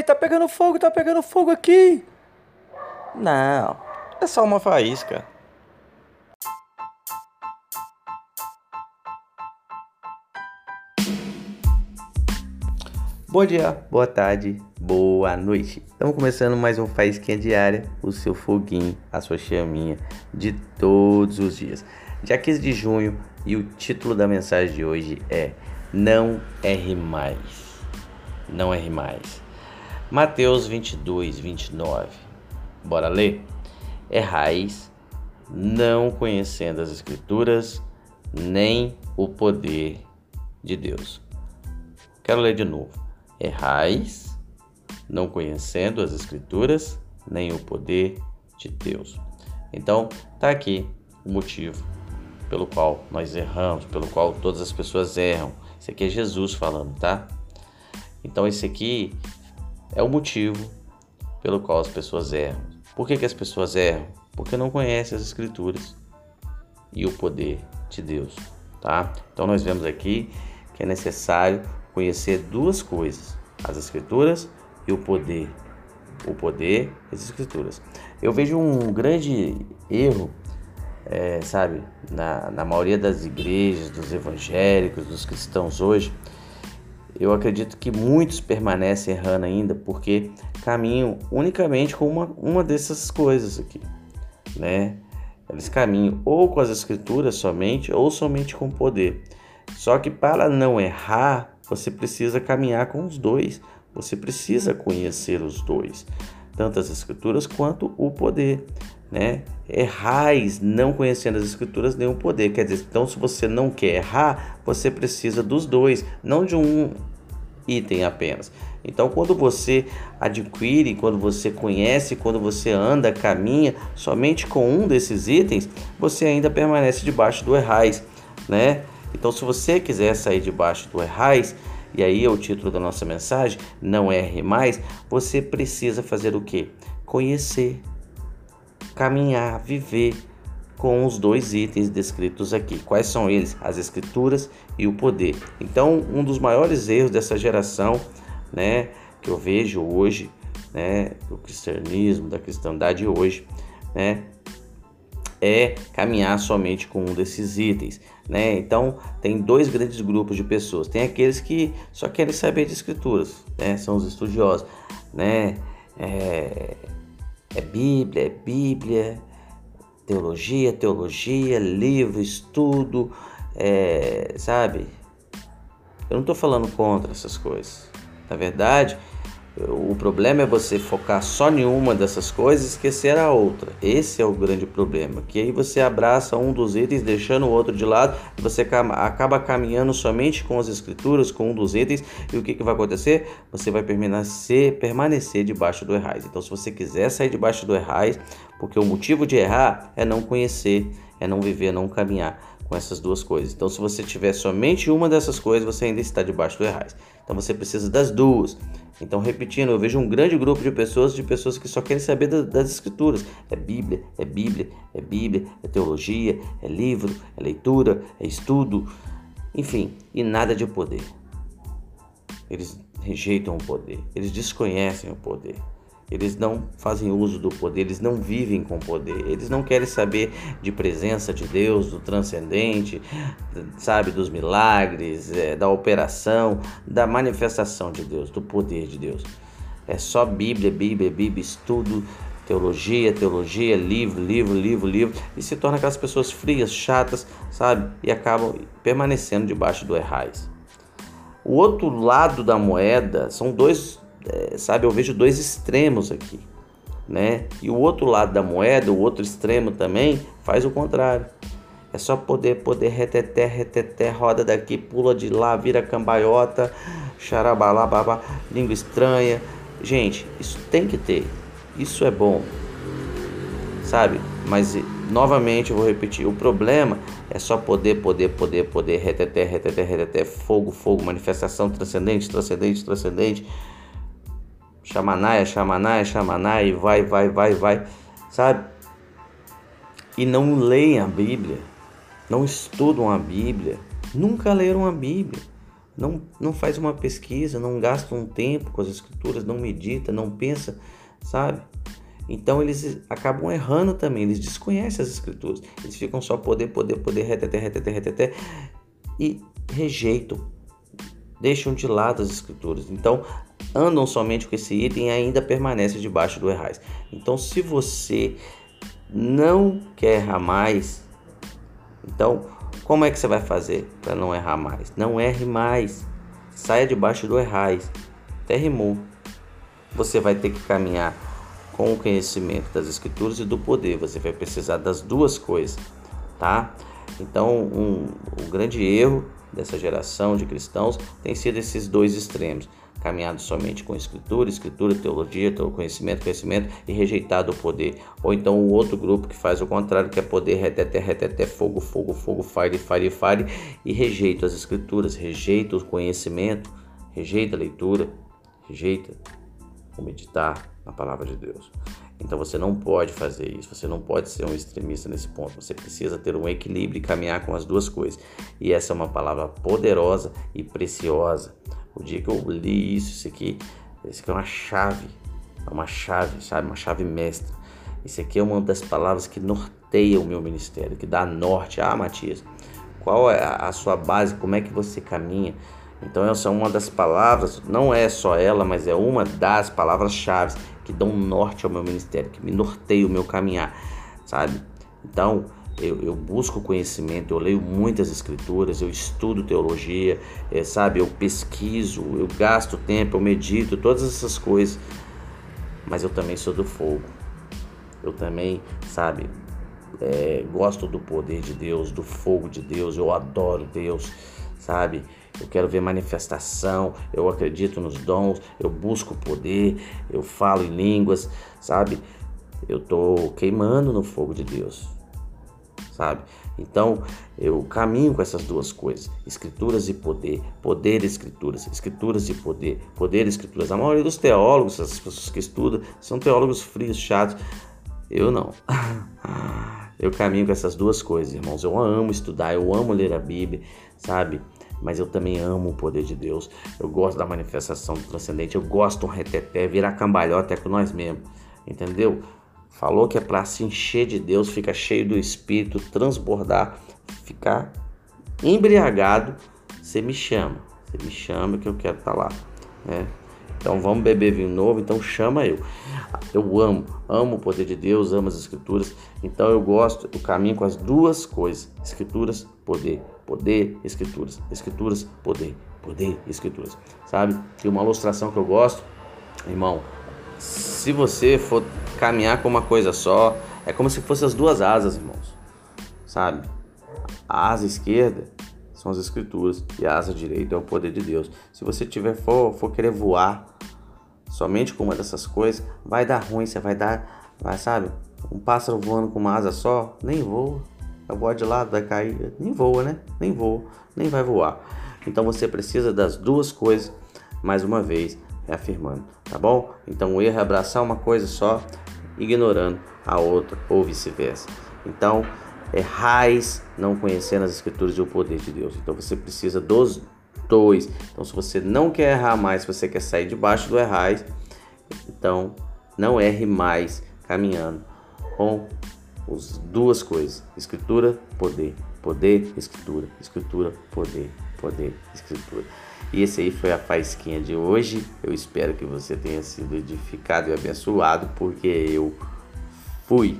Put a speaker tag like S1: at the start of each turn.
S1: Ei, tá pegando fogo, tá pegando fogo aqui.
S2: Não, é só uma faísca. Bom dia, boa tarde, boa noite. Estamos começando mais um Faísquinha Diária, o seu foguinho, a sua chaminha de todos os dias. Dia 15 de junho e o título da mensagem de hoje é Não erre mais. Não erre mais. Mateus 22, 29. Bora ler? Errais, não conhecendo as Escrituras, nem o poder de Deus. Quero ler de novo errais, não conhecendo as Escrituras nem o poder de Deus. Então, está aqui o motivo pelo qual nós erramos, pelo qual todas as pessoas erram. Isso aqui é Jesus falando, tá? Então, esse aqui é o motivo pelo qual as pessoas erram. Por que, que as pessoas erram? Porque não conhecem as Escrituras e o poder de Deus, tá? Então, nós vemos aqui que é necessário conhecer duas coisas: as escrituras e o poder. O poder as escrituras. Eu vejo um grande erro, é, sabe, na, na maioria das igrejas, dos evangélicos, dos cristãos hoje. Eu acredito que muitos permanecem errando ainda porque caminham unicamente com uma, uma dessas coisas aqui, né? Eles caminham ou com as escrituras somente ou somente com o poder. Só que para não errar, você precisa caminhar com os dois. Você precisa conhecer os dois, tanto as escrituras quanto o poder, né? Errais não conhecendo as escrituras nem o poder. Quer dizer, então se você não quer errar, você precisa dos dois, não de um item apenas. Então, quando você adquire, quando você conhece, quando você anda, caminha somente com um desses itens, você ainda permanece debaixo do errais, né? Então, se você quiser sair debaixo do errais, e aí é o título da nossa mensagem, não erre mais, você precisa fazer o que? Conhecer, caminhar, viver com os dois itens descritos aqui. Quais são eles? As escrituras e o poder. Então, um dos maiores erros dessa geração, né, que eu vejo hoje, né, do cristianismo, da cristandade hoje, né, é caminhar somente com um desses itens. Né? Então, tem dois grandes grupos de pessoas. Tem aqueles que só querem saber de escrituras, né? são os estudiosos. Né? É, é Bíblia, é Bíblia, teologia, teologia, livro, estudo, é, sabe? Eu não estou falando contra essas coisas. Na verdade, o problema é você focar só em uma dessas coisas e esquecer a outra. Esse é o grande problema. Que aí você abraça um dos itens, deixando o outro de lado, você acaba caminhando somente com as escrituras, com um dos itens, e o que, que vai acontecer? Você vai permanecer, permanecer debaixo do errais. Então, se você quiser sair debaixo do errais, porque o motivo de errar é não conhecer, é não viver, não caminhar com essas duas coisas. Então, se você tiver somente uma dessas coisas, você ainda está debaixo do errais. Então, você precisa das duas. Então, repetindo, eu vejo um grande grupo de pessoas, de pessoas que só querem saber das escrituras. É Bíblia, é Bíblia, é Bíblia, é teologia, é livro, é leitura, é estudo, enfim, e nada de poder. Eles rejeitam o poder, eles desconhecem o poder. Eles não fazem uso do poder, eles não vivem com poder, eles não querem saber de presença de Deus, do transcendente, sabe, dos milagres, é, da operação, da manifestação de Deus, do poder de Deus. É só Bíblia, Bíblia, Bíblia, estudo, teologia, teologia, livro, livro, livro, livro, e se torna aquelas pessoas frias, chatas, sabe, e acabam permanecendo debaixo do errais. O outro lado da moeda são dois é, sabe, eu vejo dois extremos aqui, né? E o outro lado da moeda, o outro extremo também, faz o contrário. É só poder, poder, reteté, reteté, roda daqui, pula de lá, vira cambaiota, xarabalá, babá, língua estranha. Gente, isso tem que ter. Isso é bom. Sabe? Mas, novamente, eu vou repetir. O problema é só poder, poder, poder, poder, reteté, reteté, reteté, fogo, fogo, manifestação transcendente, transcendente, transcendente Xamanaia, Xamanaia, Xamanaia, e vai, vai, vai, vai, sabe? E não leem a Bíblia, não estudam a Bíblia, nunca leram a Bíblia, não, não faz uma pesquisa, não gasta um tempo com as escrituras, não medita, não pensa, sabe? Então eles acabam errando também, eles desconhecem as escrituras. Eles ficam só poder, poder, poder, reteté, reteté, reteté e rejeitam, deixam de lado as escrituras. Então andam somente com esse item e ainda permanecem debaixo do errais. Então se você não quer errar mais, então como é que você vai fazer para não errar mais? Não erre mais. Saia debaixo do errais. Até rimou. Você vai ter que caminhar com o conhecimento das escrituras e do poder. Você vai precisar das duas coisas, tá? Então, um, o grande erro dessa geração de cristãos tem sido esses dois extremos: caminhado somente com escritura, escritura, teologia, conhecimento, conhecimento e rejeitado o poder. Ou então o outro grupo que faz o contrário, que é poder, reteté, reteté, fogo, fogo, fogo, fire, fire, fire e rejeita as escrituras, rejeita o conhecimento, rejeita a leitura, rejeita o meditar, na palavra de Deus. Então você não pode fazer isso, você não pode ser um extremista nesse ponto. Você precisa ter um equilíbrio e caminhar com as duas coisas. E essa é uma palavra poderosa e preciosa. O dia que eu li isso, isso aqui, isso aqui é uma chave, é uma chave, sabe, uma chave mestra. Isso aqui é uma das palavras que norteia o meu ministério, que dá norte. Ah, Matias, qual é a sua base? Como é que você caminha? Então essa é uma das palavras, não é só ela, mas é uma das palavras-chave que dão norte ao meu ministério, que me norteia o meu caminhar, sabe? Então eu, eu busco conhecimento, eu leio muitas escrituras, eu estudo teologia, é, sabe? Eu pesquiso, eu gasto tempo, eu medito, todas essas coisas. Mas eu também sou do fogo. Eu também, sabe? É, gosto do poder de Deus, do fogo de Deus, eu adoro Deus, sabe? eu quero ver manifestação, eu acredito nos dons, eu busco poder, eu falo em línguas, sabe? Eu tô queimando no fogo de Deus, sabe? Então eu caminho com essas duas coisas: escrituras e poder, poder e escrituras, escrituras e poder, poder e escrituras. A maioria dos teólogos, as pessoas que estudam, são teólogos frios, chatos. Eu não. Eu caminho com essas duas coisas, irmãos. Eu amo estudar, eu amo ler a Bíblia, sabe? mas eu também amo o poder de Deus. Eu gosto da manifestação do transcendente, eu gosto do reteté, virar cambalhota é com nós mesmos, entendeu? Falou que é para se encher de Deus, fica cheio do Espírito, transbordar, ficar embriagado. Você me chama, você me chama que eu quero estar tá lá, né? Então vamos beber vinho novo, então chama eu. Eu amo, amo o poder de Deus, amo as escrituras. Então eu gosto, eu caminho com as duas coisas: escrituras, poder, poder, escrituras, escrituras, poder, poder, escrituras. Sabe? E uma ilustração que eu gosto, irmão, se você for caminhar com uma coisa só, é como se fossem as duas asas, irmãos. Sabe? A asa esquerda são as escrituras e a asa direita é o poder de Deus. Se você tiver for, for querer voar somente com uma dessas coisas, vai dar ruim, você vai dar, vai, sabe? Um pássaro voando com uma asa só, nem voa. Vai voar de lado, vai cair, nem voa, né? Nem voa, nem vai voar. Então você precisa das duas coisas, mais uma vez, reafirmando, tá bom? Então o erro é abraçar uma coisa só, ignorando a outra, ou vice-versa. Então, errais não conhecendo as escrituras e o poder de Deus. Então você precisa dos dois. Então se você não quer errar mais, se você quer sair debaixo do errais, então não erre mais caminhando com as duas coisas: escritura, poder, poder, escritura, escritura, poder, poder, escritura. E esse aí foi a faísquinha de hoje. Eu espero que você tenha sido edificado e abençoado, porque eu fui.